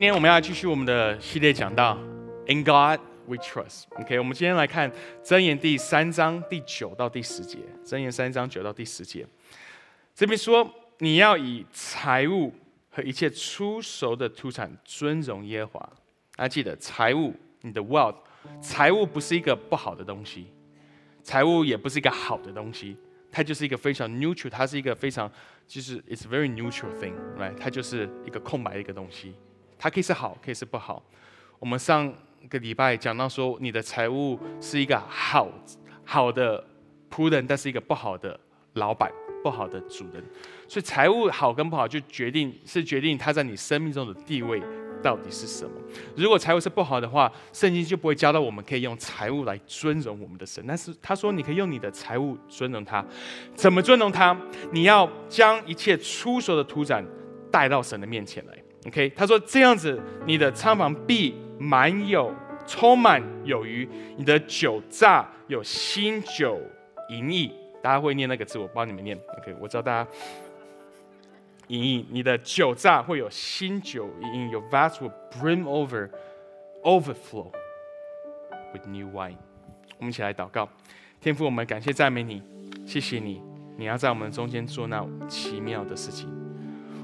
今天我们要继续我们的系列讲到 In God We Trust。OK，我们今天来看箴言第三章第九到第十节。箴言三章九到第十节，这边说你要以财物和一切出熟的土产尊荣耶华。大家记得财物，你的 wealth，财物不是一个不好的东西，财物也不是一个好的东西，它就是一个非常 neutral，它是一个非常就是 it's very neutral thing，right？它就是一个空白的一个东西。它可以是好，可以是不好。我们上个礼拜讲到说，你的财务是一个好好的仆人，但是一个不好的老板，不好的主人。所以财务好跟不好，就决定是决定他在你生命中的地位到底是什么。如果财务是不好的话，圣经就不会教到我们可以用财务来尊荣我们的神。但是他说，你可以用你的财务尊荣他。怎么尊荣他？你要将一切出手的土产带到神的面前来。OK，他说这样子，你的仓房必满有，充满有余，你的酒榨有新酒盈溢。大家会念那个字，我帮你们念。OK，我知道大家盈溢，你的酒榨会有新酒盈溢，Your vats will brim over, overflow with new wine。我们一起来祷告，天父，我们感谢赞美你，谢谢你，你要在我们中间做那奇妙的事情。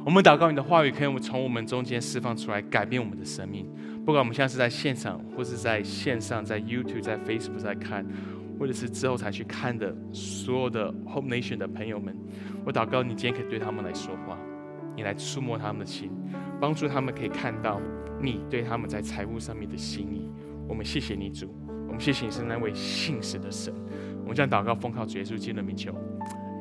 我们祷告你的话语，可以从我们中间释放出来，改变我们的生命。不管我们现在是在现场，或是在线上，在 YouTube、在 Facebook 在看，或者是之后才去看的所有的 Home Nation 的朋友们，我祷告你今天可以对他们来说话，你来触摸他们的心，帮助他们可以看到你对他们在财务上面的心意。我们谢谢你主，我们谢谢你是那位信实的神。我们将祷告奉靠主耶稣基督的名求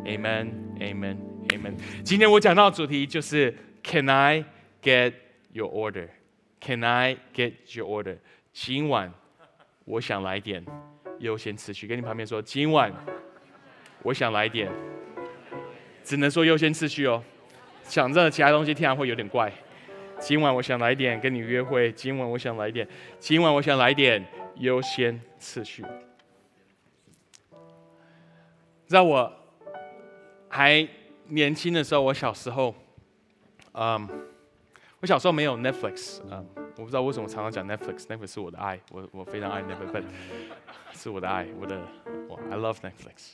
，Amen，Amen。Amen。今天我讲到的主题就是 Can I get your order? Can I get your order? 今晚我想来点优先次序，跟你旁边说，今晚我想来点，只能说优先次序哦。想着其他东西听然会有点怪。今晚我想来点跟你约会，今晚我想来点，今晚我想来点优先次序。在我还。年轻的时候，我小时候，嗯，我小时候没有 Netflix，嗯，我不知道为什么常常讲 Netflix，Netflix 是我的爱，我我非常爱 Netflix，是我的爱，我的，我 I love Netflix。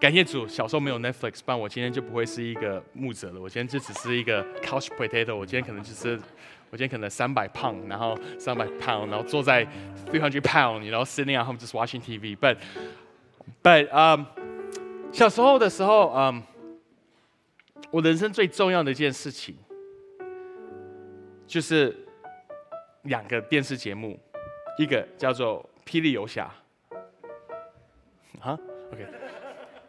感谢主，小时候没有 Netflix，不然我今天就不会是一个牧者了。我今天就只是一个 couch potato，我今天可能就是，我今天可能三百磅，然后三百 pound，然后坐在 three hundred pound，然后 sitting at home just watching TV，but，but，um，小时候的时候，嗯。我人生最重要的一件事情，就是两个电视节目，一个叫做《霹雳游侠》，啊，OK，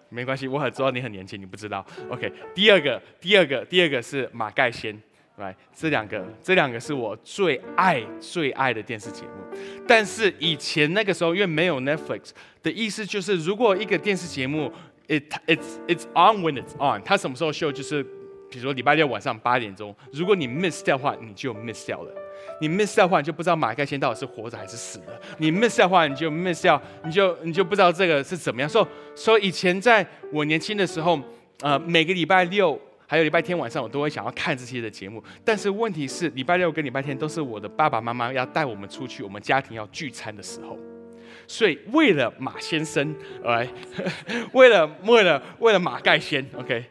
没关系，我很知道你很年轻，你不知道，OK。第二个，第二个，第二个是《马盖先》，来，这两个，这两个是我最爱最爱的电视节目。但是以前那个时候，因为没有 Netflix 的意思，就是如果一个电视节目 it's it's on when it's on。它什么时候秀？就是比如说礼拜六晚上八点钟。如果你 miss 掉的话，你就 miss 掉了。你 miss 掉的话，你就不知道马盖先到底是活着还是死的。你 miss 掉的话，你就 miss 掉，你就你就不知道这个是怎么样。所以所以以前在我年轻的时候，呃，每个礼拜六还有礼拜天晚上，我都会想要看这些的节目。但是问题是，礼拜六跟礼拜天都是我的爸爸妈妈要带我们出去，我们家庭要聚餐的时候。所以，为了马先生，来，为了为了为了马盖先，OK，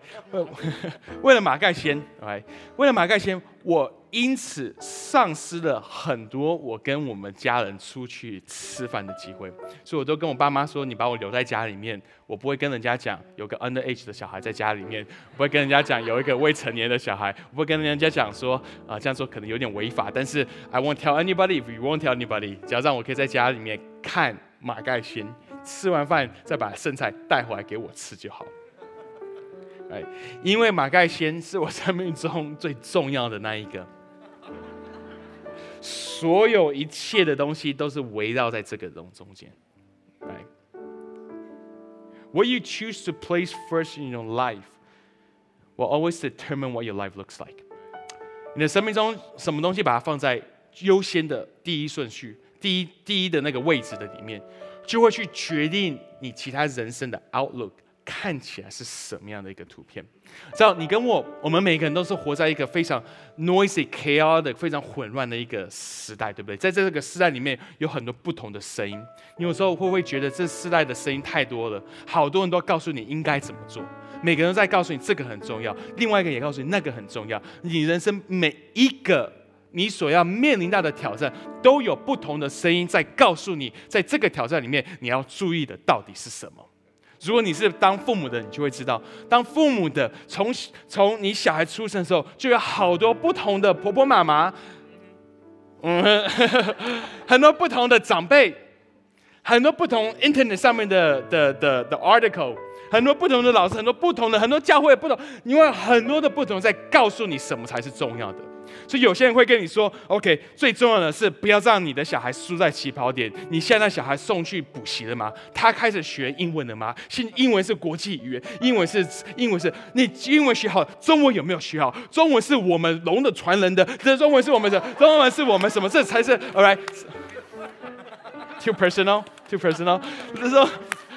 为了马盖先，来，为了马盖先，我因此丧失了很多我跟我们家人出去吃饭的机会。所以，我都跟我爸妈说：“你把我留在家里面，我不会跟人家讲有个 underage 的小孩在家里面，不会跟人家讲有一个未成年的小孩，不会跟人家讲说啊这样做可能有点违法。但是，I won't tell anybody if you won't tell anybody，只要让我可以在家里面看。”马盖先吃完饭再把剩菜带回来给我吃就好。哎，因为马盖先是我生命中最重要的那一个，所有一切的东西都是围绕在这个中中间。哎，What you choose to place first in your life will always determine what your life looks like。你的生命中什么东西把它放在优先的第一顺序？第一第一的那个位置的里面，就会去决定你其他人生的 outlook 看起来是什么样的一个图片？知道你跟我，我们每个人都是活在一个非常 noisy、chaotic、非常混乱的一个时代，对不对？在这个时代里面，有很多不同的声音。你有时候会不会觉得这时代的声音太多了？好多人都告诉你应该怎么做，每个人都在告诉你这个很重要，另外一个也告诉你那个很重要。你人生每一个你所要面临到的挑战，都有不同的声音在告诉你，在这个挑战里面，你要注意的到底是什么？如果你是当父母的，你就会知道，当父母的从从你小孩出生的时候，就有好多不同的婆婆妈妈，嗯，很多不同的长辈，很多不同 Internet 上面的的的的 article，很多不同的老师，很多不同的很多教会不同，因为很多的不同在告诉你什么才是重要的。所以有些人会跟你说：“OK，最重要的是不要让你的小孩输在起跑点。你现在小孩送去补习了吗？他开始学英文了吗？现英文是国际语言，英文是英文是你英文学好，中文有没有学好？中文是我们龙的传人的，这中文是我们的，中文是我们什么？这才是 All right，too personal，too personal，就是说。”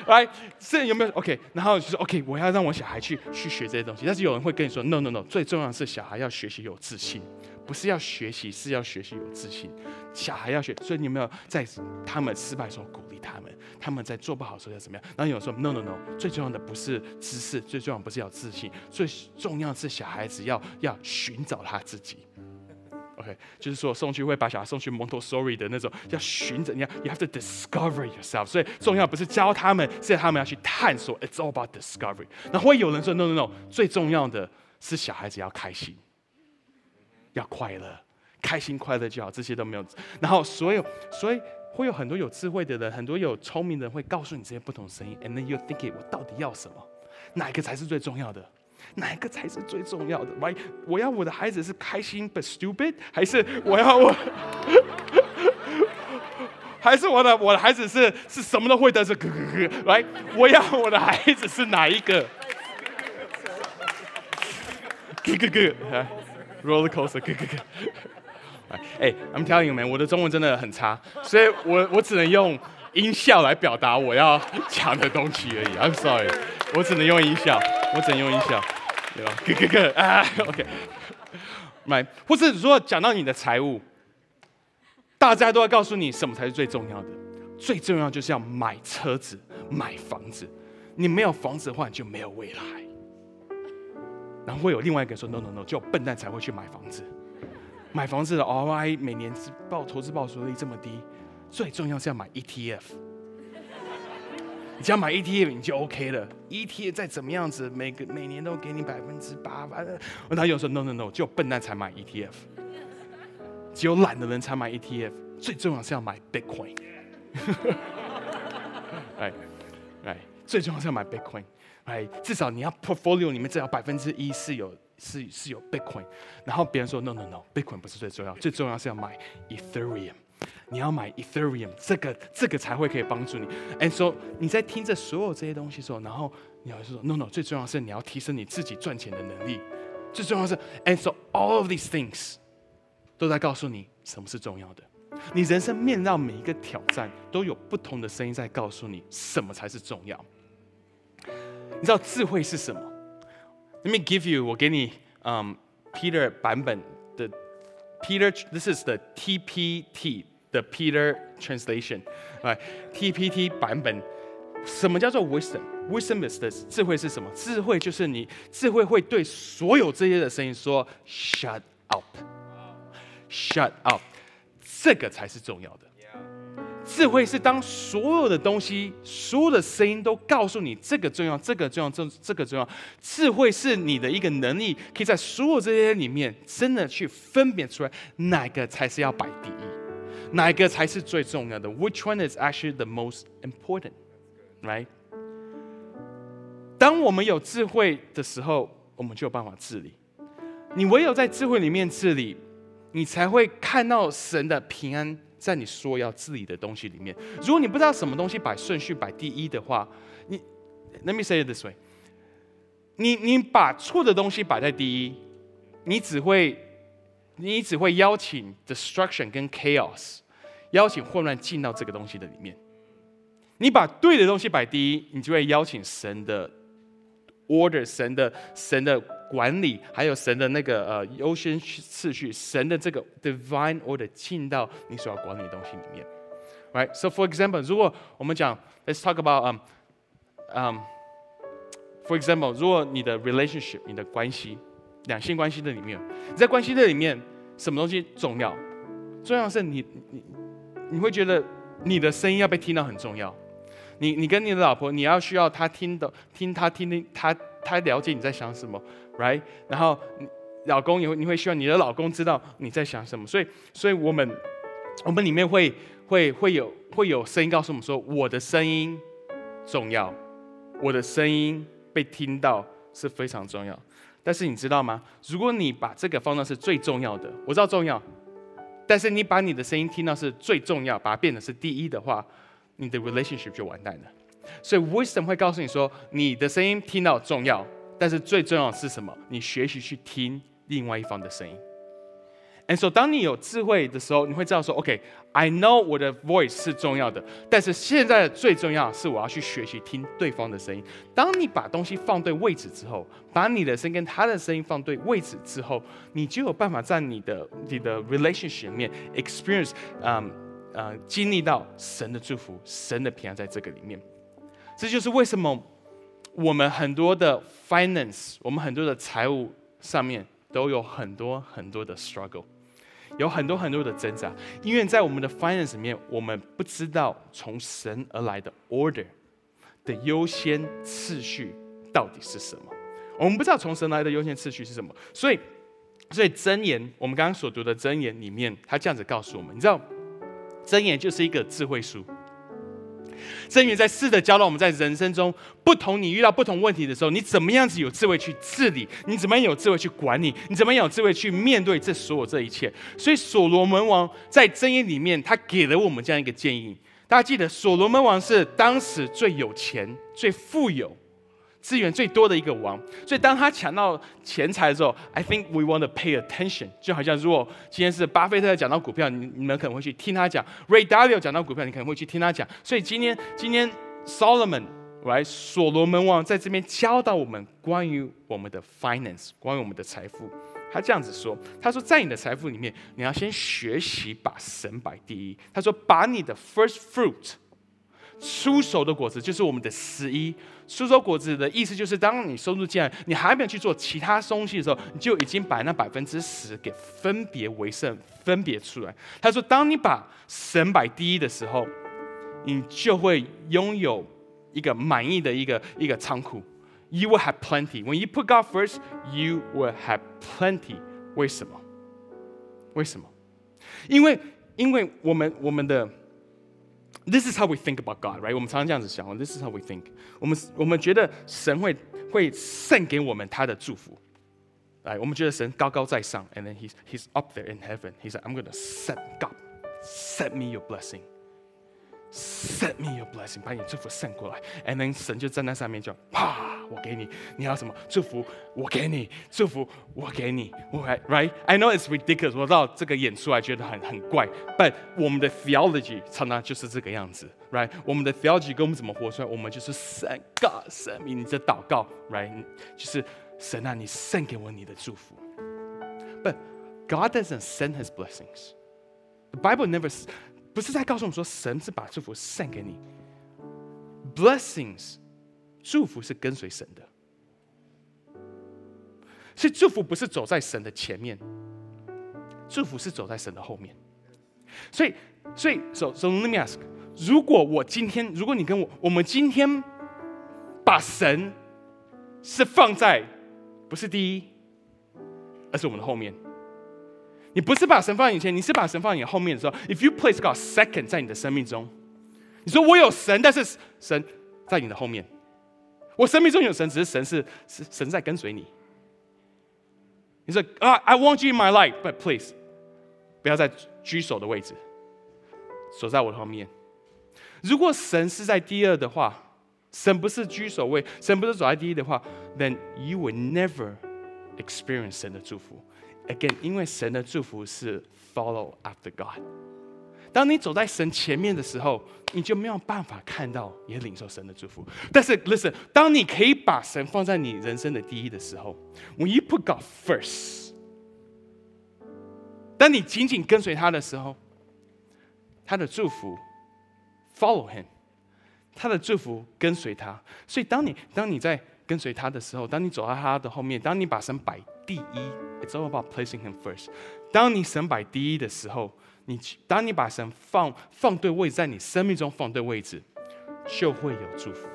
来这有没有 OK？然后就说 OK，我要让我小孩去去学这些东西。但是有人会跟你说 No No No，最重要的是小孩要学习有自信，不是要学习，是要学习有自信。小孩要学，所以你有没有在他们失败的时候鼓励他们？他们在做不好的时候要怎么样？然后有人说 No No No，最重要的不是知识，最重要不是要自信，最重要是小孩子要要寻找他自己。OK，就是说送去会把小孩送去 Montessori 的那种，要寻着你要，you have to discover yourself。所以重要不是教他们，是他们要去探索。It's all about discovery。那会有人说 No No No，最重要的是小孩子要开心，要快乐，开心快乐就好，这些都没有。然后所有，所以会有很多有智慧的人，很多有聪明人会告诉你这些不同声音。And then you think it，我到底要什么？哪一个才是最重要的？哪一个才是最重要的？Right？我要我的孩子是开心 but stupid，还是我要我，还是我的我的孩子是是什么都会的？是咯咯咯，Right？我要我的孩子是哪一个？咯咯咯，roller coaster，咯咯咯。哎，I'm telling you man，我的中文真的很差，所以我我只能用音效来表达我要讲的东西而已。I'm sorry，我只能用音效，我只能用音效。对吧？哥哥哥啊，OK，买，或者说讲到你的财务，大家都要告诉你什么才是最重要的。最重要就是要买车子、买房子。你没有房子的话，你就没有未来。然后会有另外一个说：No No No，就笨蛋才会去买房子。买房子的 ROI 每年报投资报酬率这么低，最重要是要买 ETF。只要买 ETF 你就 OK 了，ETF 再怎么样子，每个每年都给你百分之八，反正他有时候 No No No，只有笨蛋才买 ETF，只有懒的人才买 ETF，最重要是要买 Bitcoin，哎哎，最重要是要买 Bitcoin，哎，至少你要 portfolio 里面至少百分之一是有是是有 Bitcoin，然后别人说 No No No，Bitcoin 不是最重要，最重要是要买 Ethereum。你要买 Ethereum，这个这个才会可以帮助你。And so 你在听着所有这些东西的时候，然后你要说 No No，最重要是你要提升你自己赚钱的能力。最重要是，And so all of these things 都在告诉你什么是重要的。你人生面到每一个挑战，都有不同的声音在告诉你什么才是重要。你知道智慧是什么？Let me give you，我给你，嗯，Peter 版本的 Peter，this is the TPT。The Peter translation，哎，TPT 版本，什么叫做 wisdom？wisdom is 的智慧是什么？智慧就是你智慧会对所有这些的声音说 shut up，shut up，这个才是重要的。智慧是当所有的东西、所有的声音都告诉你这个重要、这个重要、这这个重要。智慧是你的一个能力，可以在所有这些里面真的去分辨出来哪个才是要摆地。哪一个才是最重要的？Which one is actually the most important? Right? 当我们有智慧的时候，我们就有办法治理。你唯有在智慧里面治理，你才会看到神的平安在你所要治理的东西里面。如果你不知道什么东西摆顺序摆第一的话，你 Let me say it this way，你你把错的东西摆在第一，你只会你只会邀请 destruction 跟 chaos。邀请混乱进到这个东西的里面，你把对的东西摆第一，你就会邀请神的 order，神的神的管理，还有神的那个呃优先次序，神的这个 divine order 进到你所要管理的东西里面。Right? So for example，如果我们讲，Let's talk about um um for example，如果你的 relationship，你的关系，两性关系的里面，你在关系的里面，什么东西重要？重要是你你你会觉得你的声音要被听到很重要。你你跟你的老婆，你要需要她听的，听她听听她她了解你在想什么，right？然后老公也会你会希望你的老公知道你在想什么，所以所以我们我们里面会会会有会有声音告诉我们说，我的声音重要，我的声音被听到是非常重要。但是你知道吗？如果你把这个放到是最重要的，我知道重要，但是你把你的声音听到是最重要，把它变得是第一的话。你的 relationship 就完蛋了，所以 wisdom 会告诉你说，你的声音听到重要，但是最重要是什么？你学习去听另外一方的声音。And so，当你有智慧的时候，你会知道说，OK，I know 我的 voice 是重要的，但是现在最重要是我要去学习听对方的声音。当你把东西放对位置之后，把你的声音跟他的声音放对位置之后，你就有办法在你的你的 relationship 里面 experience，嗯。呃，经历到神的祝福，神的平安在这个里面，这就是为什么我们很多的 finance，我们很多的财务上面都有很多很多的 struggle，有很多很多的挣扎，因为在我们的 finance 里面，我们不知道从神而来的 order 的优先次序到底是什么，我们不知道从神来的优先次序是什么，所以，所以箴言，我们刚刚所读的箴言里面，他这样子告诉我们，你知道。箴言就是一个智慧书。箴言在试着教导我们在人生中不同，你遇到不同问题的时候，你怎么样子有智慧去治理？你怎么样有智慧去管理？你怎么样有智慧去面对这所有这一切？所以所罗门王在箴言里面，他给了我们这样一个建议。大家记得，所罗门王是当时最有钱、最富有。资源最多的一个王，所以当他抢到钱财的时候，I think we want to pay attention。就好像如果今天是巴菲特讲到股票，你你们可能会去听他讲；Ray Dalio 讲到股票，你可能会去听他讲。所以今天今天 Solomon 来所罗门王在这边教导我们关于我们的 finance，关于我们的财富。他这样子说：“他说在你的财富里面，你要先学习把神摆第一。他说把你的 first fruit。”出手的果子就是我们的十一。苏州果子的意思就是，当你收入进来，你还没有去做其他东西的时候，你就已经把那百分之十给分别为圣，分别出来。他说，当你把神摆第一的时候，你就会拥有一个满意的一个一个仓库。You will have plenty. When you put God first, you will have plenty. 为什么？为什么？因为，因为我们我们的。This is how we think about God, right? 我们常常这样子想，This is how we think. 我们我们觉得神会会献给我们他的祝福，来，我们觉得神高高在上，and then he's he's up there in heaven. He's like, I'm gonna set God, set me your blessing. Set me your blessing，把你祝福送过来，and then 神就站在上面就啪，我给你，你要什么祝福？我给你祝福，我给你，right？I know it's ridiculous，我知道这个演出来觉得很很怪，but 我们的 theology 常常就是这个样子，right？我们的 theology 跟我们怎么活出来？我们就是 send God send me，你的祷告，right？就是神啊，你送给我你的祝福，but God doesn't send His blessings. The Bible never 不是在告诉我们说，神是把祝福献给你。Blessings，祝福是跟随神的，所以祝福不是走在神的前面，祝福是走在神的后面。所以，所以，so so let me ask，如果我今天，如果你跟我，我们今天把神是放在不是第一，而是我们的后面。你不是把神放在眼前，你是把神放在你后面的时候。If you place God second 在你的生命中，你说我有神，但是神在你的后面。我生命中有神，只是神是是神在跟随你。你说啊，I want you in my life，but please，不要在居首的位置，守在我的后面。如果神是在第二的话，神不是居首位，神不是走在第一的话，then you will never experience 神的祝福。Again，因为神的祝福是 follow after God，当你走在神前面的时候，你就没有办法看到也领受神的祝福。但是，listen，当你可以把神放在你人生的第一的时候，when you put God first，当你紧紧跟随他的时候，他的祝福 follow him，他的祝福跟随他。所以，当你当你在跟随他的时候，当你走在他的后面，当你把神摆第一 ，it's all about placing him first。当你神摆第一的时候，你当你把神放放对位，在你生命中放对位置，就会有祝福。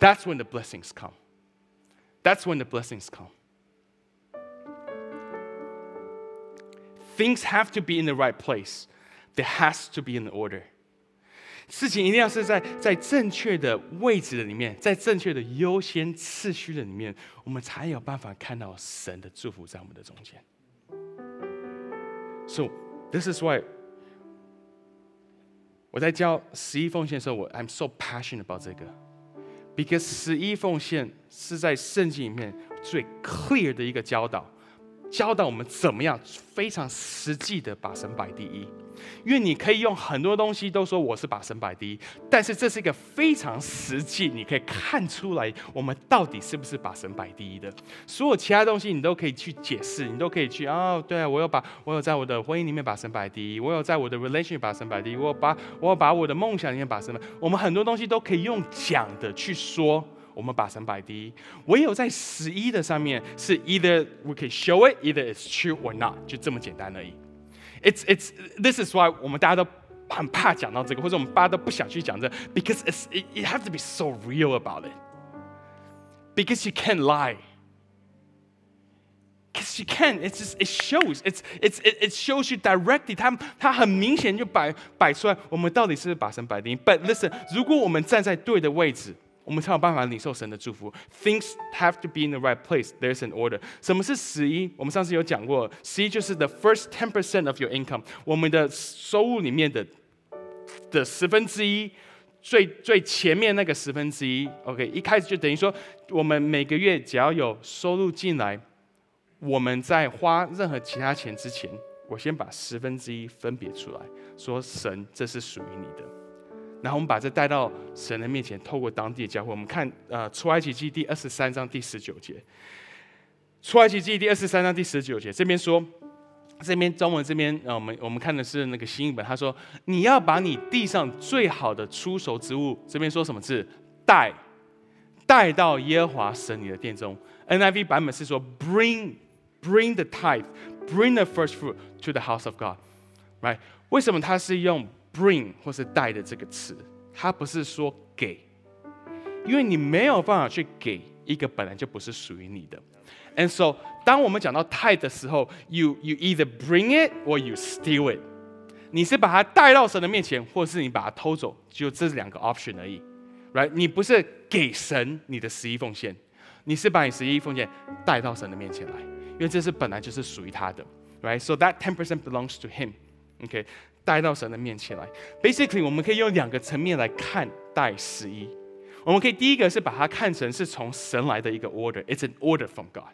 That's when the blessings come. That's when the blessings come. Things have to be in the right place. There has to be an order. 事情一定要是在在正确的位置的里面，在正确的优先次序的里面，我们才有办法看到神的祝福在我们的中间。So this is why 我在教十一奉献的时候，我 I'm so passionate about 这个，because 十一奉献是在圣经里面最 clear 的一个教导，教导我们怎么样非常实际的把神摆第一。因为你可以用很多东西都说我是把神摆第一，但是这是一个非常实际，你可以看出来我们到底是不是把神摆第一的。所有其他东西你都可以去解释，你都可以去哦，对啊，我有把我有在我的婚姻里面把神摆第一，我有在我的 relationship 把神摆第一，我把我把我的梦想里面把神摆。我们很多东西都可以用讲的去说，我们把神摆第一。唯有在十一的上面是 either we can show it，either it's true or not，就这么简单而已。It's it's this is why 我们大家都很怕讲到这个，或者我们大家都不想去讲这，because it's it, it has to be so real about it. Because you can't lie. Because you can, it's just, it shows, it's it's it, it shows you directly. 它它很明显就摆摆出来，我们到底是不是把神摆第一？But listen，如果我们站在对的位置。 我们才有办法领受神的祝福。Things have to be in the right place. There's an order. 什么是十一？我们上次有讲过，十一就是 the first ten percent of your income，我们的收入里面的的十分之一，最最前面那个十分之一。OK，一开始就等于说，我们每个月只要有收入进来，我们在花任何其他钱之前，我先把十分之一分别出来，说神，这是属于你的。然后我们把这带到神的面前，透过当地的教会，我们看呃出埃及记第二十三章第十九节。出埃及记第二十三章第十九节，这边说，这边中文这边呃我们我们看的是那个新译本，他说你要把你地上最好的出手之物，这边说什么字？带带到耶和华神你的殿中。NIV 版本是说 bring bring the tithe bring the first fruit to the house of God，right？为什么他是用？bring 或是带的这个词，它不是说给，因为你没有办法去给一个本来就不是属于你的。And so，当我们讲到 tithe 的时候，you you either bring it or you steal it。你是把它带到神的面前，或是你把它偷走，就这两个 option 而已，right？你不是给神你的十一奉献，你是把你十一奉献带到神的面前来，因为这是本来就是属于他的，right？So that ten percent belongs to him。OK。带到神的面前来。Basically，我们可以用两个层面来看待十一。我们可以第一个是把它看成是从神来的一个 order，it's an order from God，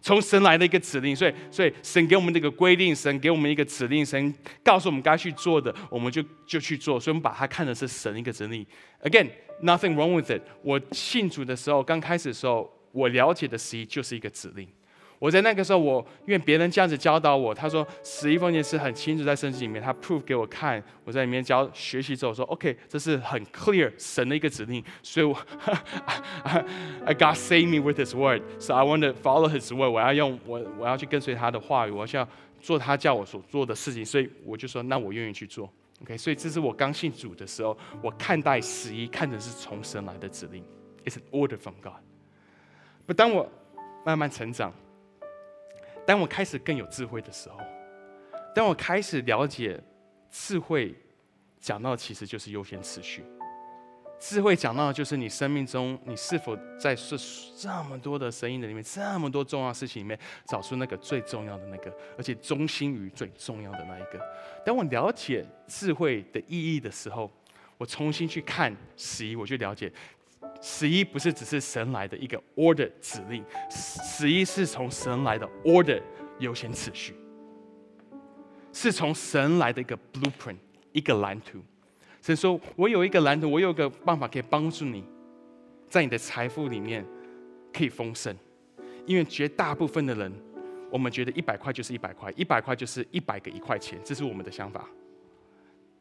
从神来的一个指令。所以，所以神给我们这个规定，神给我们一个指令，神告诉我们该去做的，我们就就去做。所以我们把它看的是神一个指令。Again，nothing wrong with it。我信主的时候，刚开始的时候，我了解的十一就是一个指令。我在那个时候，我因为别人这样子教导我，他说十一奉献是很清楚在圣经里面，他 prove 给我看。我在里面教学习之后说，OK，这是很 clear 神的一个指令，所以我 I God save me with His word，so I want to follow His word。我要用我我要去跟随他的话语，我要做他叫我所做的事情，所以我就说，那我愿意去做。OK，所以这是我刚信主的时候，我看待十一看成是从神来的指令，It's an order from God。不，当我慢慢成长。当我开始更有智慧的时候，当我开始了解智慧讲到其实就是优先次序。智慧讲到的就是你生命中你是否在是这么多的声音的里面，这么多重要事情里面找出那个最重要的那个，而且中心于最重要的那一个。当我了解智慧的意义的时候，我重新去看十一，我就了解。十一不是只是神来的一个 order 指令，十一是从神来的 order 优先次序。是从神来的一个 blueprint，一个蓝图。神说：“我有一个蓝图，我有个办法可以帮助你，在你的财富里面可以丰盛。因为绝大部分的人，我们觉得一百块就是一百块，一百块就是一百个一块钱，这是我们的想法。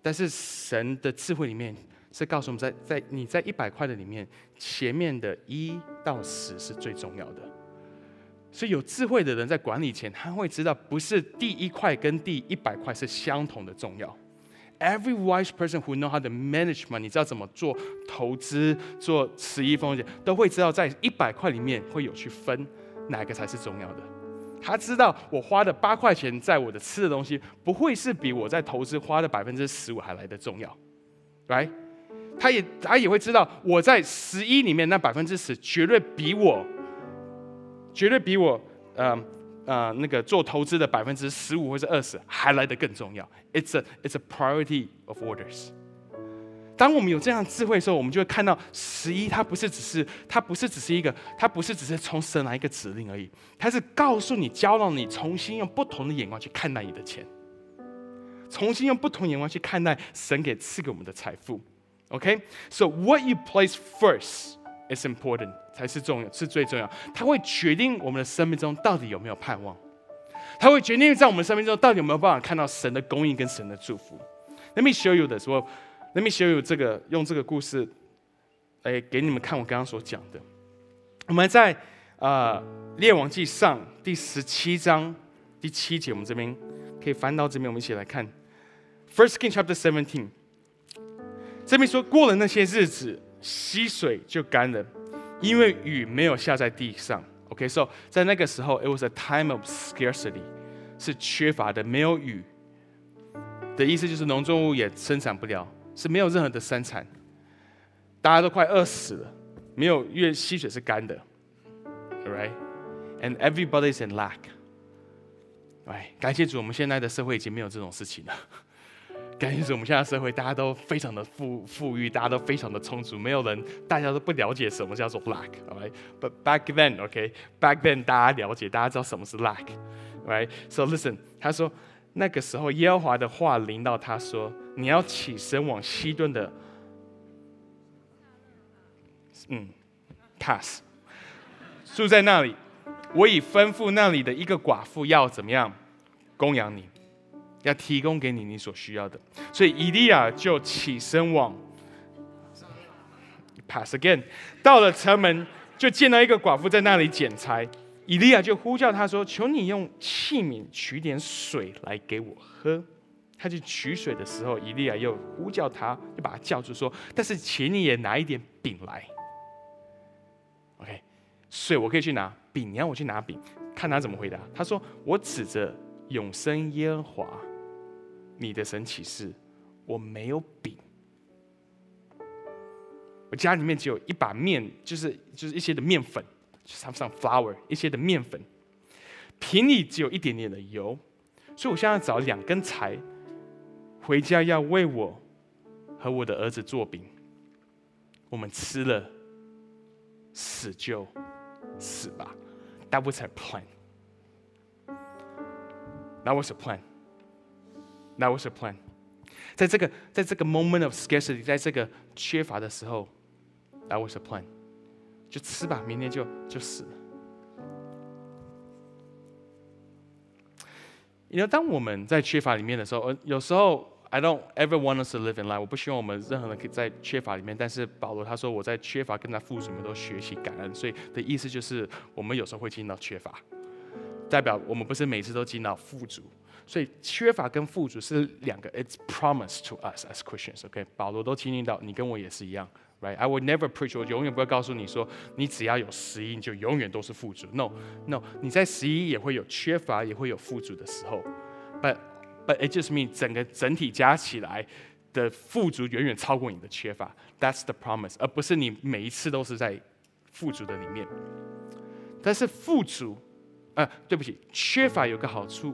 但是神的智慧里面是告诉我们在在你在一百块的里面，前面的一到十是最重要的。所以有智慧的人在管理钱，他会知道不是第一块跟第一百块是相同的重要。” Every wise person who know how to manage money，你知道怎么做投资、做十一风险，都会知道在一百块里面会有去分哪个才是重要的。他知道我花的八块钱在我的吃的东西，不会是比我在投资花的百分之十五还来的重要，right？他也他也会知道我在十一里面那百分之十，绝对比我，绝对比我，呃。呃，那个做投资的百分之十五或者二十还来得更重要。It's a it's a priority of orders。当我们有这样智慧的时候，我们就会看到十一，它不是只是它不是只是一个，它不是只是从神来一个指令而已，它是告诉你，教导你重新用不同的眼光去看待你的钱，重新用不同眼光去看待神给赐给我们的财富。OK，so what you place first is important。才是重要，是最重要。它会决定我们的生命中到底有没有盼望，它会决定在我们生命中到底有没有办法看到神的供应跟神的祝福。Let me show you 的时候，Let me show you 这个用这个故事，来给你们看我刚刚所讲的。我们在啊列王记上第十七章第七节，我们这边可以翻到这边，我们一起来看 First King Chapter Seventeen。这边说过了那些日子，溪水就干了。因为雨没有下在地上，OK，so 在那个时候，it was a time of scarcity，是缺乏的，没有雨。的意思就是农作物也生产不了，是没有任何的生产，大家都快饿死了，没有，因为溪水是干的，right，and everybody's in lack，哎，感谢主，我们现在的社会已经没有这种事情了。感谢主，我们现在社会大家都非常的富富裕，大家都非常的充足，没有人，大家都不了解什么叫做 lack，right？But back then，OK，back then 大家了解，大家知道什么是 lack，right？So listen，他说那个时候耶和华的话临到他说，你要起身往西顿的，嗯，pass，住在那里，我已吩咐那里的一个寡妇要怎么样供养你。要提供给你你所需要的，所以以利亚就起身往 pass again，到了城门，就见到一个寡妇在那里捡柴。以利亚就呼叫他说：“求你用器皿取点水来给我喝。”他去取水的时候，以利亚又呼叫他，就把他叫住说：“但是请你也拿一点饼来。”OK，水我可以去拿，饼你要我去拿饼，看他怎么回答。他说：“我指着永生耶和华。”你的神启示，我没有饼，我家里面只有一把面，就是就是一些的面粉，上上 flour 一些的面粉，瓶里只有一点点的油，所以我现在找两根柴，回家要为我和我的儿子做饼，我们吃了，死就死吧，That was a plan. That was a plan. That was a plan。在这个在这个 moment of scarcity，在这个缺乏的时候，That was a plan。就吃吧，明天就就死了。你知道，当我们在缺乏里面的时候，呃，有时候 I don't ever want us to live in life。我不希望我们任何人可以在缺乏里面。但是保罗他说，我在缺乏跟他富足里面都学习感恩。所以的意思就是，我们有时候会经历到缺乏，代表我们不是每次都经历到富足。所以缺乏跟富足是两个，It's promise to us as Christians. OK，保罗都经历到，你跟我也是一样，Right？I would never preach，我永远不会告诉你说，你只要有十一，你就永远都是富足。No，No，你在十一也会有缺乏，也会有富足的时候。But But it just means 整个整体加起来的富足远远超过你的缺乏。That's the promise，而不是你每一次都是在富足的里面。但是富足，呃，对不起，缺乏有个好处。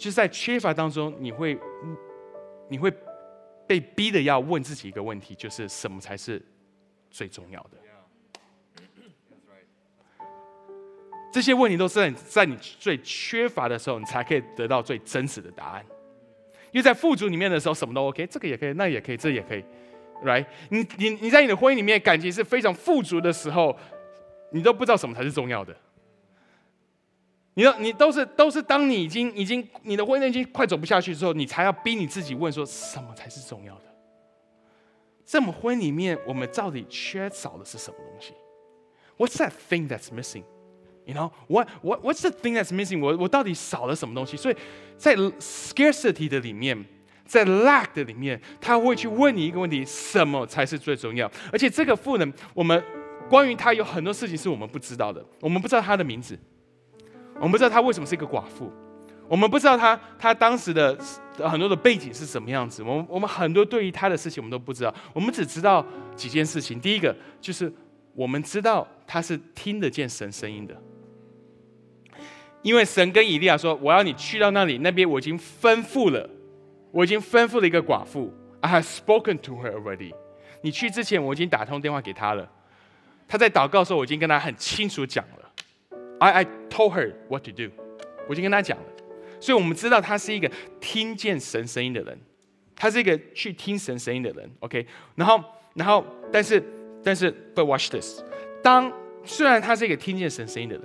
就是在缺乏当中，你会，你会被逼的要问自己一个问题，就是什么才是最重要的？这些问题都是在在你最缺乏的时候，你才可以得到最真实的答案。因为在富足里面的时候，什么都 OK，这个也可以，那也可以，这也可以，right？你你你在你的婚姻里面感情是非常富足的时候，你都不知道什么才是重要的。你要你都是都是当你已经已经你的婚姻已经快走不下去之后，你才要逼你自己问说什么才是重要的？在我们婚姻里面，我们到底缺少的是什么东西？What's that thing that's missing? You know what what what's the thing that's missing? 我我到底少了什么东西？所以在 scarcity 的里面，在 lack 的里面，他会去问你一个问题：什么才是最重要？而且这个赋能，我们关于他有很多事情是我们不知道的，我们不知道他的名字。我们不知道她为什么是一个寡妇，我们不知道她她当时的很多的背景是什么样子。我们我们很多对于她的事情我们都不知道，我们只知道几件事情。第一个就是我们知道她是听得见神声音的，因为神跟以利亚说：“我要你去到那里，那边我已经吩咐了，我已经吩咐了一个寡妇，I have spoken to her already。你去之前我已经打通电话给她了，她在祷告的时候我已经跟她很清楚讲了。” I I told her what to do，我已经跟她讲了，所以我们知道他是一个听见神声音的人，他是一个去听神声音的人。OK，然后然后但是但是，But watch this，当虽然他是一个听见神声音的人，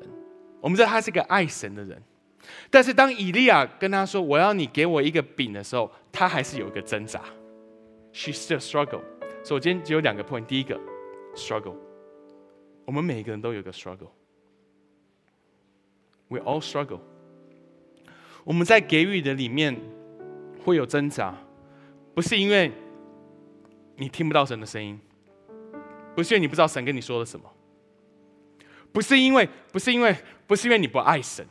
我们知道他是一个爱神的人，但是当以利亚跟他说我要你给我一个饼的时候，他还是有一个挣扎，She still struggle。所以今天只有两个 point，第一个 struggle，我们每个人都有个 struggle。We all struggle。我们在给予的里面会有挣扎，不是因为你听不到神的声音，不是因为你不知道神跟你说了什么，不是因为不是因为不是因为你不爱神，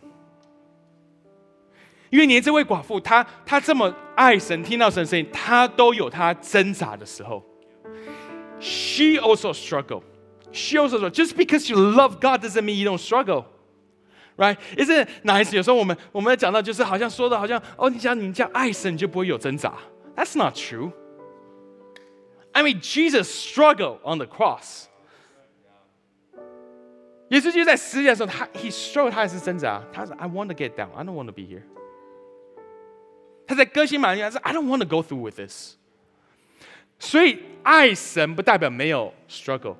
因为连这位寡妇，她她这么爱神，听到神的声音，她都有她挣扎的时候。She also struggle. She also. Just because you love God doesn't mean you don't struggle. Right? Isn't nice? 有时候我们我们在讲到就是好像说的好像哦，你讲你讲爱神你就不会有挣扎。That's not true. I mean, Jesus struggled on the cross. 耶稣就在十字架上，他 He struggled，他也是挣扎。他说 I want to get down. I don't want to be here. 他在歌西马利亚说 I don't want to go through with this. 所以爱神不代表没有 struggle。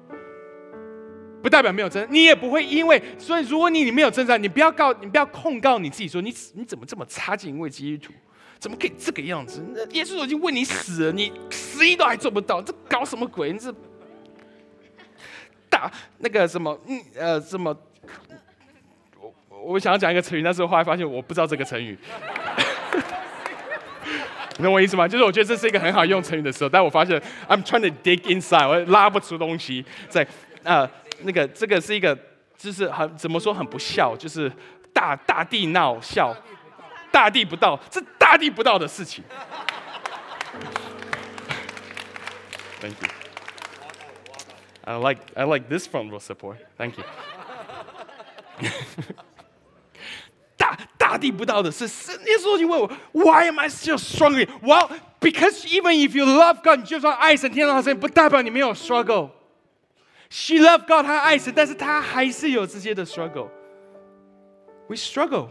不代表没有挣扎，你也不会因为。所以，如果你你没有挣扎，你不要告，你不要控告你自己，说你你怎么这么差劲？因为基督徒怎么可以这个样子？那耶稣已经为你死了，你十一都还做不到，这搞什么鬼？你这大那个什么，嗯呃什么？我我想要讲一个成语，但是后来发现我不知道这个成语。你懂我意思吗？就是我觉得这是一个很好用成语的时候，但我发现 I'm trying to dig inside，我拉不出东西在啊。那个这个是一个，就是很怎么说很不孝，就是大大地闹笑，大地不道，这大地不道的事情。Thank you. I like I like this front row support. Thank you. 大大地不道的是，是那时候你问我，Why am I still struggling? Well, because even if you love God，你就算爱神、天上神，不代表你没有 struggle。She loved God，她爱神，但是她还是有这些的 struggle。We struggle.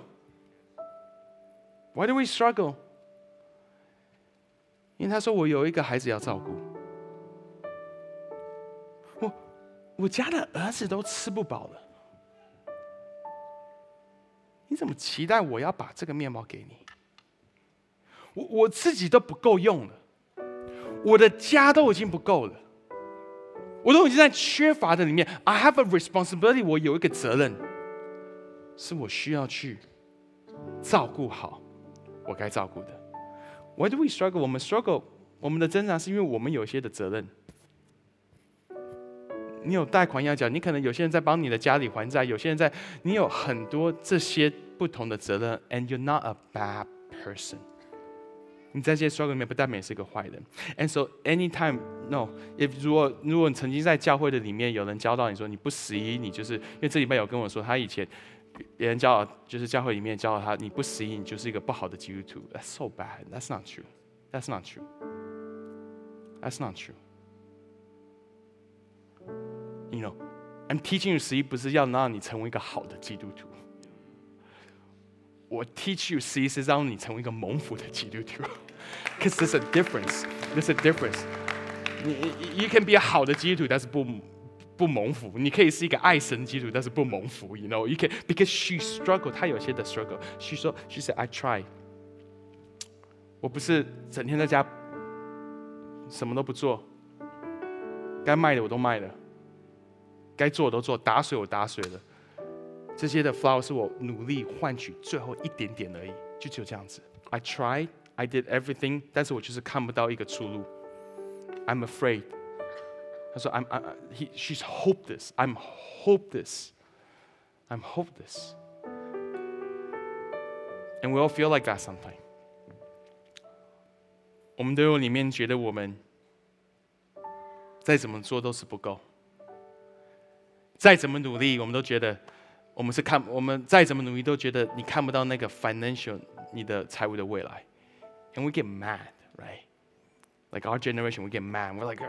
Why do we struggle? 因为他说我有一个孩子要照顾，我我家的儿子都吃不饱了，你怎么期待我要把这个面包给你？我我自己都不够用了，我的家都已经不够了。我都已经在缺乏的里面，I have a responsibility，我有一个责任，是我需要去照顾好我该照顾的。Why do we struggle？我们 struggle，我们的挣扎是因为我们有些的责任。你有贷款要缴，你可能有些人在帮你的家里还债，有些人在，你有很多这些不同的责任，and you're not a bad person。你在这些 struggle 里面不代表你是个坏人。And so anytime no，if 如果如果你曾经在教会的里面有人教导你说你不十一，你就是因为这礼拜有跟我说他以前别人教导就是教会里面教导他你不十一，你就是一个不好的基督徒。That's so bad. That's not true. That's not true. That's not true. You know, I'm teaching you 十一不是要让你成为一个好的基督徒。我 teach you 十一是让你成为一个蒙福的基督徒。Cause there's a difference. There's a difference. 你 you can be a 好的基督徒，但是不不蒙福。你可以是一个爱神基督徒，但是不蒙福。You know, you can because she struggle，她有些的 struggle。She 说，She said I try。我不是整天在家什么都不做，该卖的我都卖了，该做的都做，打水我打水了。这些的 flower 是我努力换取最后一点点而已，就只有这样子。I tried, I did everything，但是我就是看不到一个出路。I'm afraid。他说，I'm, I, he, she's hopeless. I'm hopeless. I'm hopeless. And we all feel like that sometimes. 我们都有里面觉得我们再怎么做都是不够，再怎么努力，我们都觉得 我们是看我们再怎么努力都觉得你看不到那个 financial 你的财务的未来，and we get mad, right? Like our generation, we get mad. We're like,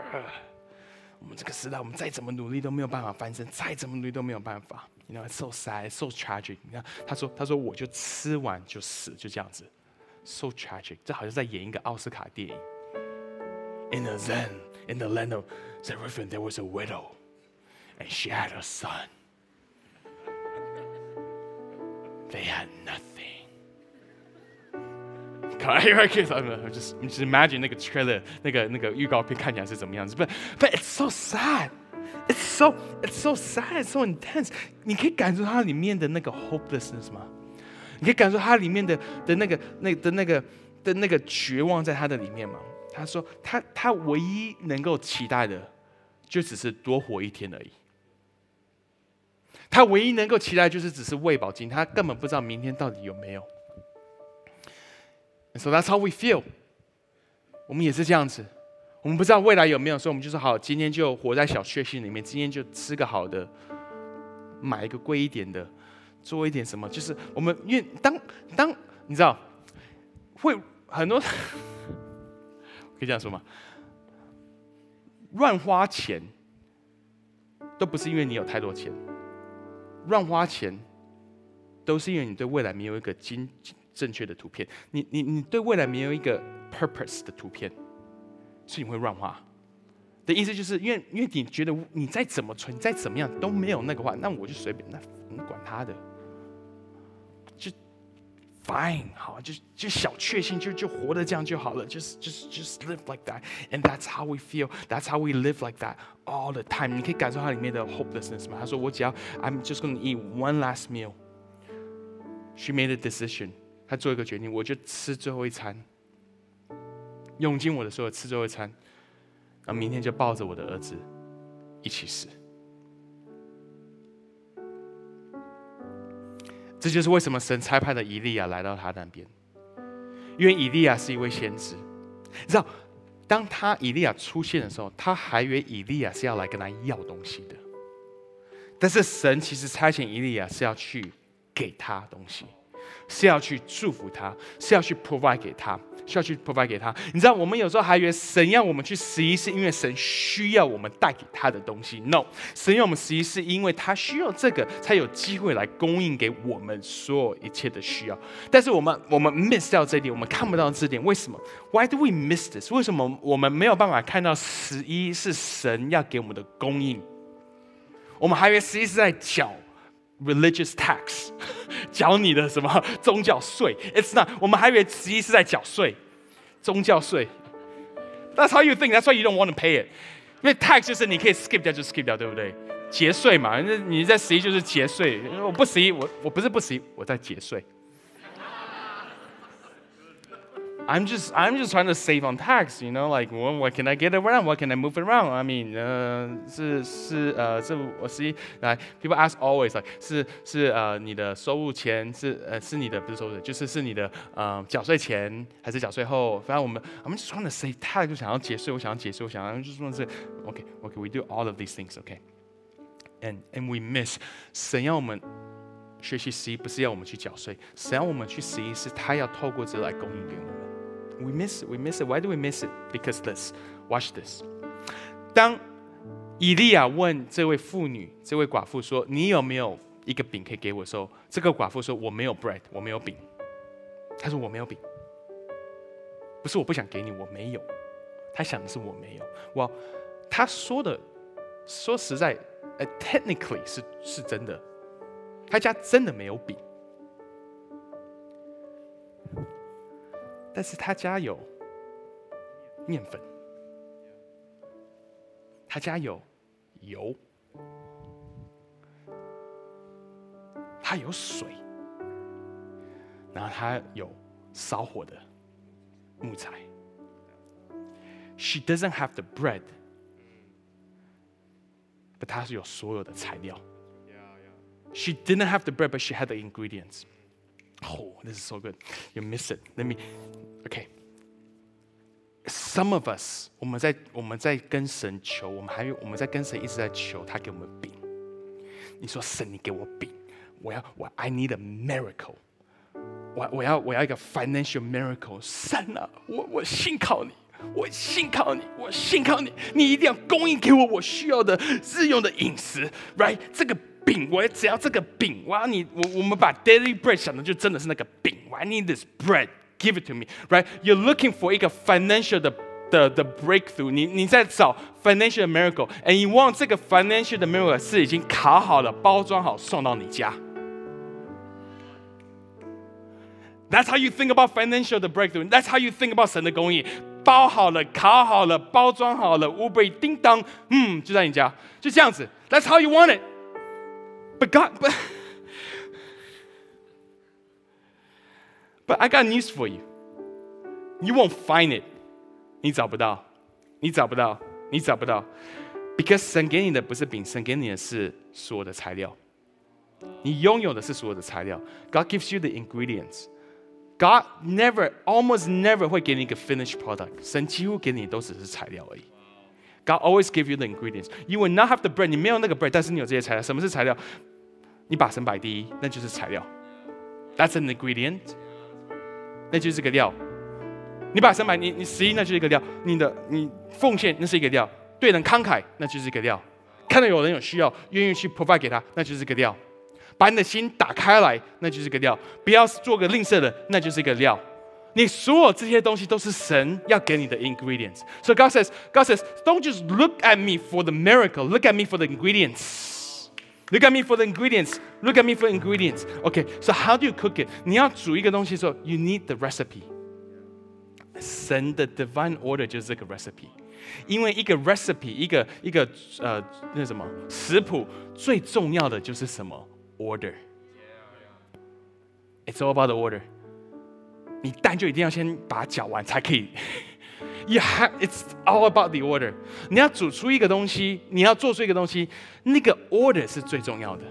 我们这个时代，我们再怎么努力都没有办法翻身，再怎么努力都没有办法。You know, it's so sad, so tragic. 你看，他说，他说我就吃完就死，就这样子，so tragic。这好像在演一个奥斯卡电影。In the Zen, in the land of Zerifan, there was a widow, and she had a son. They had nothing. I just just imagine 那个 trailer 那个那个预告片看起来是怎么样子。But but it's so sad. It's so it's so sad. It's so intense. 你可以感受它里面的那个 hopelessness 吗？你可以感受它里面的的那个那的那个的那个绝望在它的里面吗？他说他他唯一能够期待的，就只是多活一天而已。他唯一能够期待就是只是喂饱金，他根本不知道明天到底有没有。So that's how we feel。我们也是这样子，我们不知道未来有没有，所以我们就是好，今天就活在小确幸里面，今天就吃个好的，买一个贵一点的，做一点什么，就是我们因为当当你知道，会很多 可以这样说吗？乱花钱都不是因为你有太多钱。乱花钱，都是因为你对未来没有一个精正确的图片。你你你对未来没有一个 purpose 的图片，所以你会乱花。的意思就是因为因为你觉得你再怎么存，再怎么样都没有那个话，那我就随便，那你管他的。Fine，好，就就小确幸，就就活得这样就好了。Just just just live like that, and that's how we feel. That's how we live like that all the time. 你可以感受它里面的 hopelessness 吗？他说：“我只要 I'm just going to eat one last meal.” She made a decision. 她做一个决定，我就吃最后一餐，用尽我的所有吃最后一餐，然后明天就抱着我的儿子一起死。 这就是为什么神差派的以利亚来到他那边，因为以利亚是一位先知。你知道，当他以利亚出现的时候，他还以为以利亚是要来跟他要东西的。但是神其实差遣以利亚是要去给他东西，是要去祝福他，是要去 provide 给他。需要去 provide 给他，你知道，我们有时候还以为神要我们去十一，是因为神需要我们带给他的东西。No，神要我们十一，是因为他需要这个，才有机会来供应给我们所有一切的需要。但是我们我们 miss 掉这点，我们看不到这点，为什么？Why do we miss this？为什么我们没有办法看到十一是神要给我们的供应？我们还以为十一是在缴 religious tax。缴你的什么宗教税？It's not。我们还以为十一是在缴税，宗教税。That's how you think. That's why you don't want to pay it. 因为 tax 就是你可以 skip 掉就 skip 掉，对不对？节税嘛，那你在十一就是节税。我不十一，我我不是不十一，我在节税。I'm just I'm just trying to save on tax, you know, like well, what can I get around? What can I move around? I mean, 呃，是是呃，这我十一来，people ask always like 是是呃你的收入前是呃是你的不是收入，就是是你的呃缴税前还是缴税后？反正我们 I'm just trying to save tax，就想要节税，我想要节税，我想要就是说是 OK OK we do all of these things OK and and we miss 神要我们。学习十一不是要我们去缴税，神要我们去十一是他要透过这来供应给我们。 We miss it. We miss it. Why do we miss it? Because this. Watch this. 当以利亚问这位妇女、这位寡妇说：“你有没有一个饼可以给我？”的时候，这个寡妇说：“我没有 bread，我没有饼。”她说：“我没有饼。”不是我不想给你，我没有。她想的是我没有。哇，她说的，说实在，呃，technically 是是真的，她家真的没有饼，但是他家有面粉，他家有油，他有水，然后他有烧火的木材。She doesn't have the bread, but 她是有所有的材料。She didn't have the bread, but she had the ingredients. Oh, this is so good. You miss it. Let me. Okay. Some of us，我们在我们在跟神求，我们还有我们在跟神一直在求他给我们饼。你说神，你给我饼，我要我 I need a miracle。我我要我要一个 financial miracle。神啊，我我信靠你。我信靠你，我信靠你，你一定要供应给我我需要的日用的饮食，right？这个饼，我只要这个饼，我要你，我我们把 daily bread 想的就真的是那个饼，I need this bread, give it to me, right？You're looking for 一个 financial 的 的的 breakthrough，你你在找 financial miracle，and you want 这个 financial 的 miracle 是已经烤好了、包装好送到你家。That's how you think about financial 的 breakthrough. That's how you think about 神的供应。包好了，烤好了，包装好了，Uber 叮当，嗯，就在你家，就这样子。That's how you want it. But God, but but I got news for you. You won't find it. 你找不到，你找不到，你找不到。Because 神给你的不是饼，神给你的是所有的材料。你拥有的是所有的材料。God gives you the ingredients. God never, almost never 会给你一个 finished product，神几乎给你都只是材料而已。God always give you the ingredients. You will not have the bread，你没有那个 bread，但是你有这些材料。什么是材料？你把神摆第一，那就是材料。That's an ingredient，那就是个料。你把神摆你你十一，那就是一个料。你的你奉献，那是一个料。对人慷慨，那就是一个料。看到有人有需要，愿意去 provide 给他，那就是一个料。把你的心打开来，那就是个料；不要做个吝啬的，那就是一个料。你所有这些东西都是神要给你的 ingredients。So God says, God says, don't just look at me for the miracle, look at me for the ingredients. Look at me for the ingredients. Look at me for ingredients. Okay, so how do you cook it? 你要煮一个东西的时候，you need the recipe. 神的 divine order 就是这个 recipe。因为一个 recipe，一个一个呃那什么食谱，最重要的就是什么？order. It's all about the order. 你蛋就一定要先把它搅完才可以。You have it's all about the order. 你要煮出一个东西，你要做出一个东西，那个 order 是最重要的。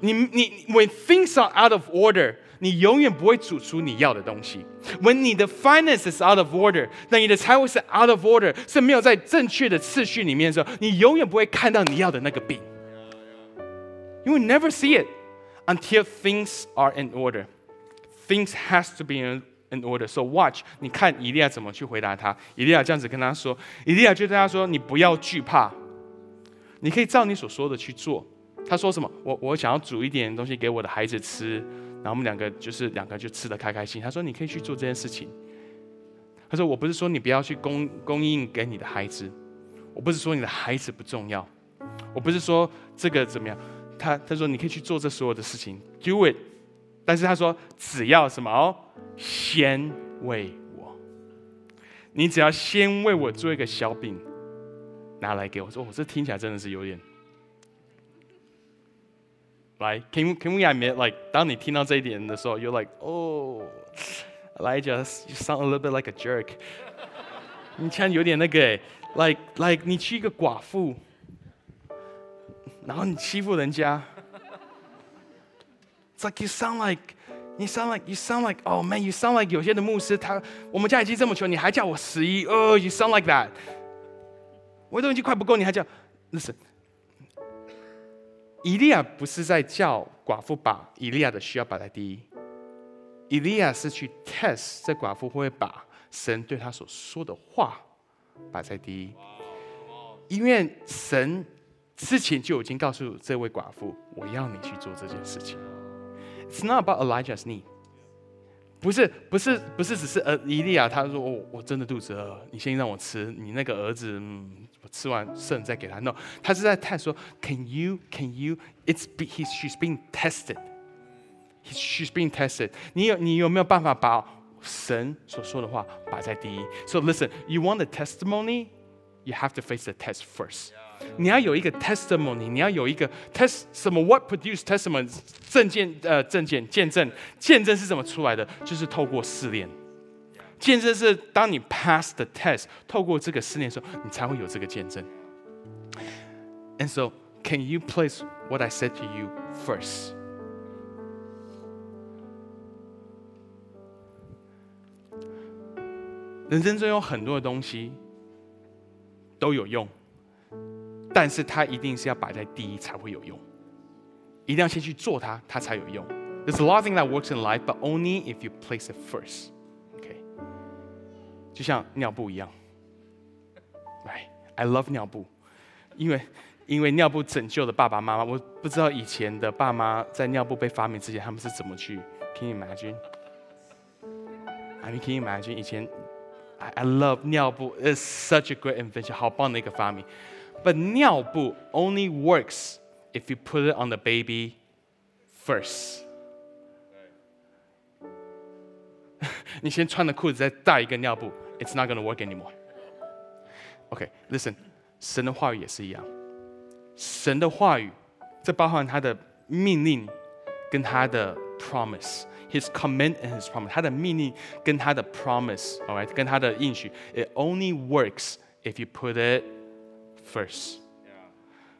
你你 when things are out of order，你永远不会煮出你要的东西。When 你的 finance is out of order，那你的财务是 out of order，是没有在正确的次序里面的时候，你永远不会看到你要的那个饼。you will never see it until things are in order. Things has to be in in order. So watch，你看以利亚怎么去回答他。以利亚这样子跟他说，以利亚就对他说：“你不要惧怕，你可以照你所说的去做。”他说什么？我我想要煮一点东西给我的孩子吃，然后我们两个就是两个就吃的开开心。他说：“你可以去做这件事情。”他说：“我不是说你不要去供供应给你的孩子，我不是说你的孩子不重要，我不是说这个怎么样。”他他说你可以去做这所有的事情，do it。但是他说只要什么哦，先为我，你只要先为我做一个小饼，拿来给我。说，我这听起来真的是有点。来，can can we admit like 当你听到这一点的时候，you're like oh Elijah you sound a little bit like a jerk。你像有点那个，like like 你去一个寡妇。然后你欺负人家，It's like you sound like，你 sound like you sound like oh man you sound like 有些的牧师他我们家已经这么穷，你还叫我十一哦，you sound like that，我都已经快不够，你还叫，listen， 以利亚不是在叫寡妇把以利亚的需要摆在第一，以利亚是去 test 这寡妇会不会把神对他所说的话摆在第一，因为神。之前就已经告诉这位寡妇，我要你去做这件事情。It's not about Elijah's need. 不是不是不是只是呃伊利亚他说我我真的肚子饿，你先让我吃，你那个儿子嗯我吃完剩再给他。no，他是在探说，can you can you it's be he's she's being tested。He's, she's being tested. 你有你有没有办法把神所说的话摆在第一？So listen, you want the testimony, you have to face the test first. 你要有一个 testimony，你要有一个 test 什么？What produce testimony？证件呃证件见证见证是怎么出来的？就是透过试炼。 见证是当你 pass the test，透过这个试炼的时候，你才会有这个见证。And so, can you place what I said to you first? 人生中有很多的东西都有用，但是它一定是要摆在第一才会有用，一定要先去做它，它才有用。There's a lot of things that works in life, but only if you place it first. OK，就像尿布一样，Right? I love 尿布，因为因为尿布拯救了爸爸妈妈。我不知道以前的爸妈在尿布被发明之前，他们是怎么去？Can you imagine? I mean, can you imagine 以前？I love 尿布，it's such a great invention，好棒的一个发明。But 尿布 only works if you put it on the baby first。你先穿的裤子再带一个尿布 ，it's not gonna work anymore。OK，listen，神的话语也是一样，神的话语，这包含他的命令跟他的 promise。His command and His promise，他的命令跟他的 promise，alright，跟他的应许，it only works if you put it first。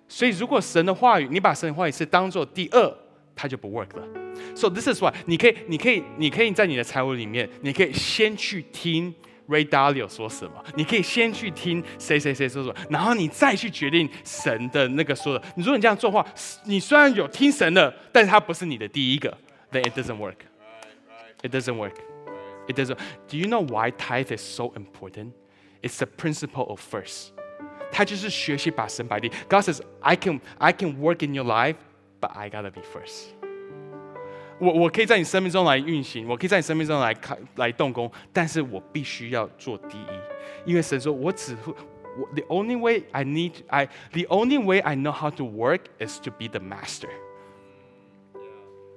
所以，如果神的话语，你把神的话语是当做第二，它就不 work 了。So this is why，你可以，你可以，你可以在你的财务里面，你可以先去听 Ray Dalio 说什么，你可以先去听谁谁谁说什么，然后你再去决定神的那个说的。你如果你这样做的话，你虽然有听神的，但是它不是你的第一个，then it doesn't work。it doesn't work. It doesn't. Do you know why tithe is so important? It's the principle of first. 它就是学习把神摆第一。God says, I can, I can work in your life, but I gotta be first. 我我可以在你生命中来运行，我可以在你生命中来开来动工，但是我必须要做第一，因为神说，我只会我。The only way I need, I the only way I know how to work is to be the master.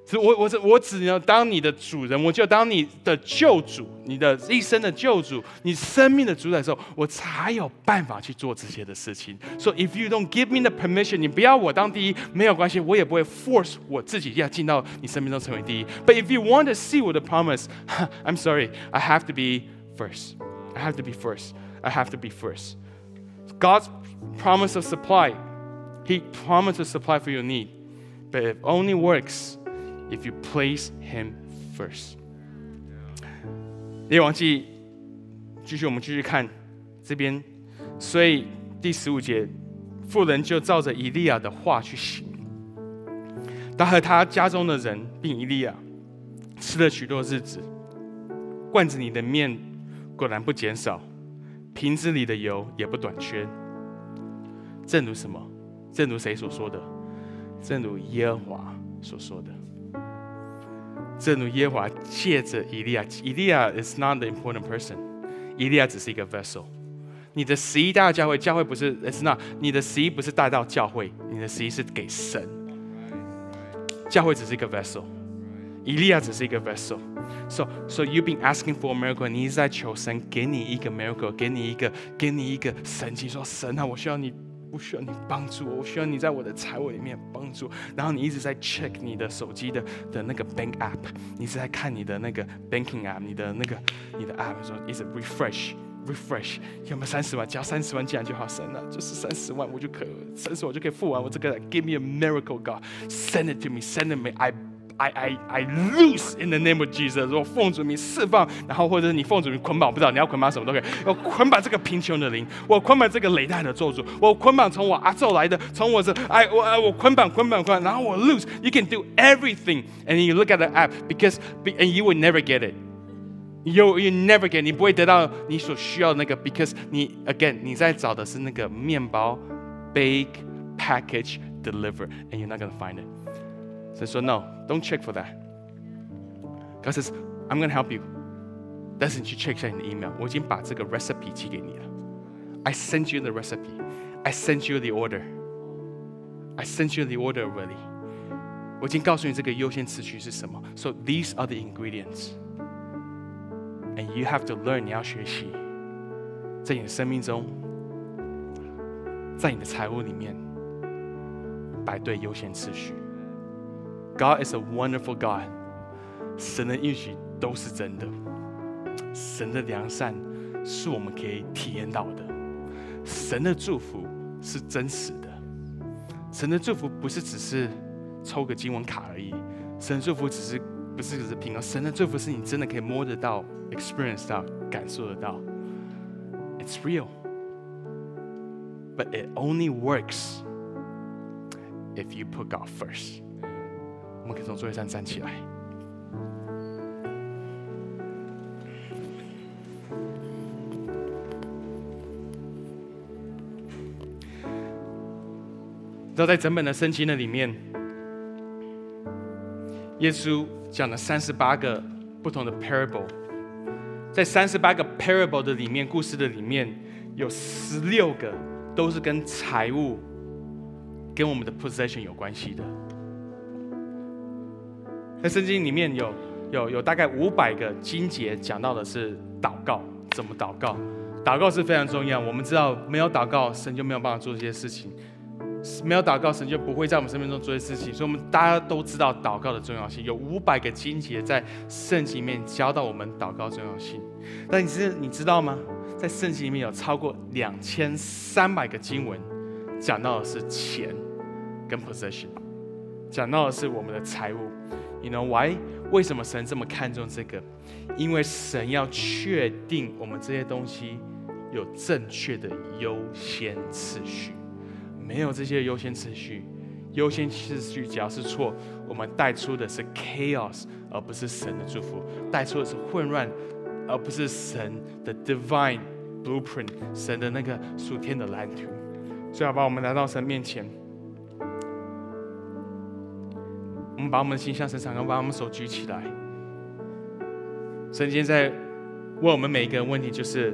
是我我只我只能当你的主人，我就当你的救主，你的一生的救主，你生命的主宰的时候，我才有办法去做这些的事情。So if you don't give me the permission，你不要我当第一，没有关系，我也不会 force 我自己要进到你生命中成为第一。But if you want to see 我的 promise，I'm sorry，I have to be first. I have to be first. I have to be first. God's promise of supply, He promised to supply for your need, but it only works If you place Him first。列王记，继续我们继续看这边，所以第十五节，妇人就照着以利亚的话去行。他和他家中的人并以利亚吃了许多日子，罐子里的面果然不减少，瓶子里的油也不短缺。正如什么？正如谁所说的？正如耶和华所说的。正如耶和华借着以利亚，以利亚 is not the important person，以利亚只是一个 vessel。你的十一带到教会，教会不是 is not，你的十一不是带到教会，你的十一是给神。教会只是一个 vessel，以利亚只是一个 vessel。So so you've been asking for a miracle，你一直在求神给你一个 miracle，给你一个给你一个神迹，说神啊，我需要你。不需要你帮助我，我需要你在我的财务里面帮助。然后你一直在 check 你的手机的的那个 bank app，你一直在看你的那个 banking app，你的那个你的 app 说一直 refresh refresh，有没有三十万？只要三十万进来就好，神啊，就是三十万我就可以，三十万我就可以付完我这个。Give me a miracle, God, send it to me, send it me. I I I I lose in the name of Jesus，我奉主名释放，然后或者是你奉主名捆绑，不知道你要捆绑什么都可以。我捆绑这个贫穷的灵，我捆绑这个累代的咒诅，我捆绑从我阿咒来的，从我这哎我哎我捆绑捆绑捆，然后我 lose。You can do everything, and you look at the app because and you will never get it. You you never get，你不会得到你所需要的那个，because 你 again 你在找的是那个面包，bake, package, deliver, and you're not gonna find it. So, so no, don't check for that. God says, I'm gonna help you。但是你去 check 一下你的 email，我已经把这个 recipe 寄给你了。I sent you the recipe. I sent you the order. I sent you the order already. 我已经告诉你这个优先次序是什么。So these are the ingredients. And you have to learn. 你要学习，在你的生命中，在你的财务里面摆对优先次序。 God is a wonderful God. 神的应许都是真的，神的良善是我们可以体验到的，神的祝福是真实的，神的祝福不是只是抽个经文卡而已，神的祝福只是不是只是平安，神的祝福是你真的可以摸得到、experience 到、感受得到，It's real, but it only works if you put God first。我们可以从座位上站起来。知道在整本的圣经的里面，耶稣讲了三十八个不同的 parable，在三十八个 parable 的里面，故事的里面有十六个都是跟财务、跟我们的 possession 有关系的。在圣经里面有有有大概五百个经节讲到的是祷告，怎么祷告？祷告是非常重要。我们知道，没有祷告，神就没有办法做这些事情。没有祷告，神就不会在我们生命中做这些事情。所以，我们大家都知道祷告的重要性。有五百个经节在圣经里面教到我们祷告重要性。但你知你知道吗？在圣经里面有超过两千三百个经文讲到的是钱跟 possession，讲到的是我们的财务。You know why？为什么神这么看重这个？因为神要确定我们这些东西有正确的优先次序。没有这些优先次序，优先次序只要是错，我们带出的是 chaos，而不是神的祝福；带出的是混乱，而不是神的 divine blueprint，神的那个属天的蓝图。最好把我们来到神面前，我们把我们的心向神敞开，把我们手举起来。神今天在问我们每一个人问题，就是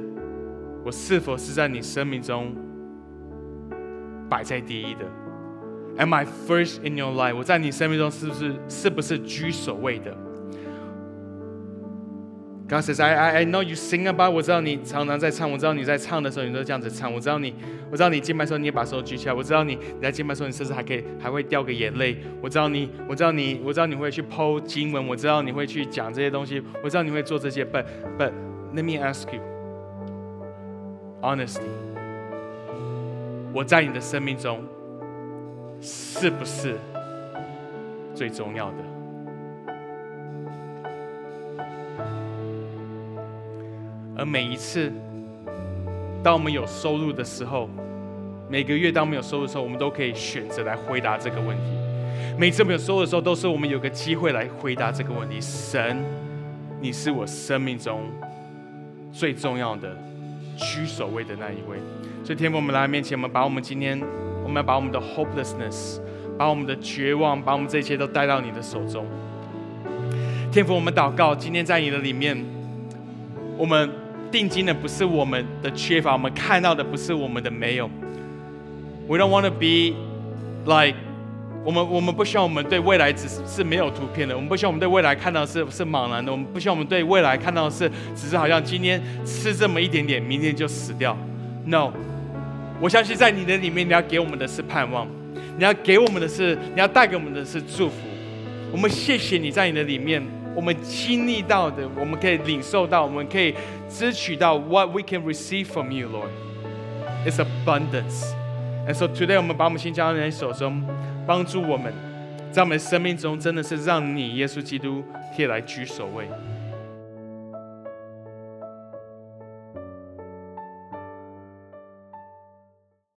我是否是在你生命中？摆在第一的，Am I first in your life？我在你生命中是不是是不是居首位的？God says I I I know you sing about。我知道你常常在唱，我知道你在唱的时候你都这样子唱。我知道你，我知道你敬拜的时候你也把手举起来。我知道你你在敬拜的时候你甚至还可以还会掉个眼泪。我知道你，我知道你，我知道你会去剖经文。我知道你会去讲这些东西。我知道你会做这些。But but let me ask you honestly。我在你的生命中是不是最重要的？而每一次，当我们有收入的时候，每个月当我们有收入的时候，我们都可以选择来回答这个问题。每次没有收入的时候，都是我们有个机会来回答这个问题。神，你是我生命中最重要的、居首位的那一位。所以天父，我们来面前，我们把我们今天，我们要把我们的 hopelessness，把我们的绝望，把我们这一切都带到你的手中。天父，我们祷告，今天在你的里面，我们定睛的不是我们的缺乏，我们看到的不是我们的没有。We don't want to be like，我们我们不希望我们对未来只是是没有图片的，我们不希望我们对未来看到是是茫然的，我们不希望我们对未来看到是只是好像今天吃这么一点点，明天就死掉。No。我相信在你的里面，你要给我们的是盼望，你要给我们的是，你要带给我们的是祝福。我们谢谢你在你的里面，我们经历到的，我们可以领受到，我们可以支取到 what we can receive from you, Lord. is abundance. And so today，我们把我们心交在你手中，帮助我们，在我们生命中真的是让你耶稣基督可以来居首位。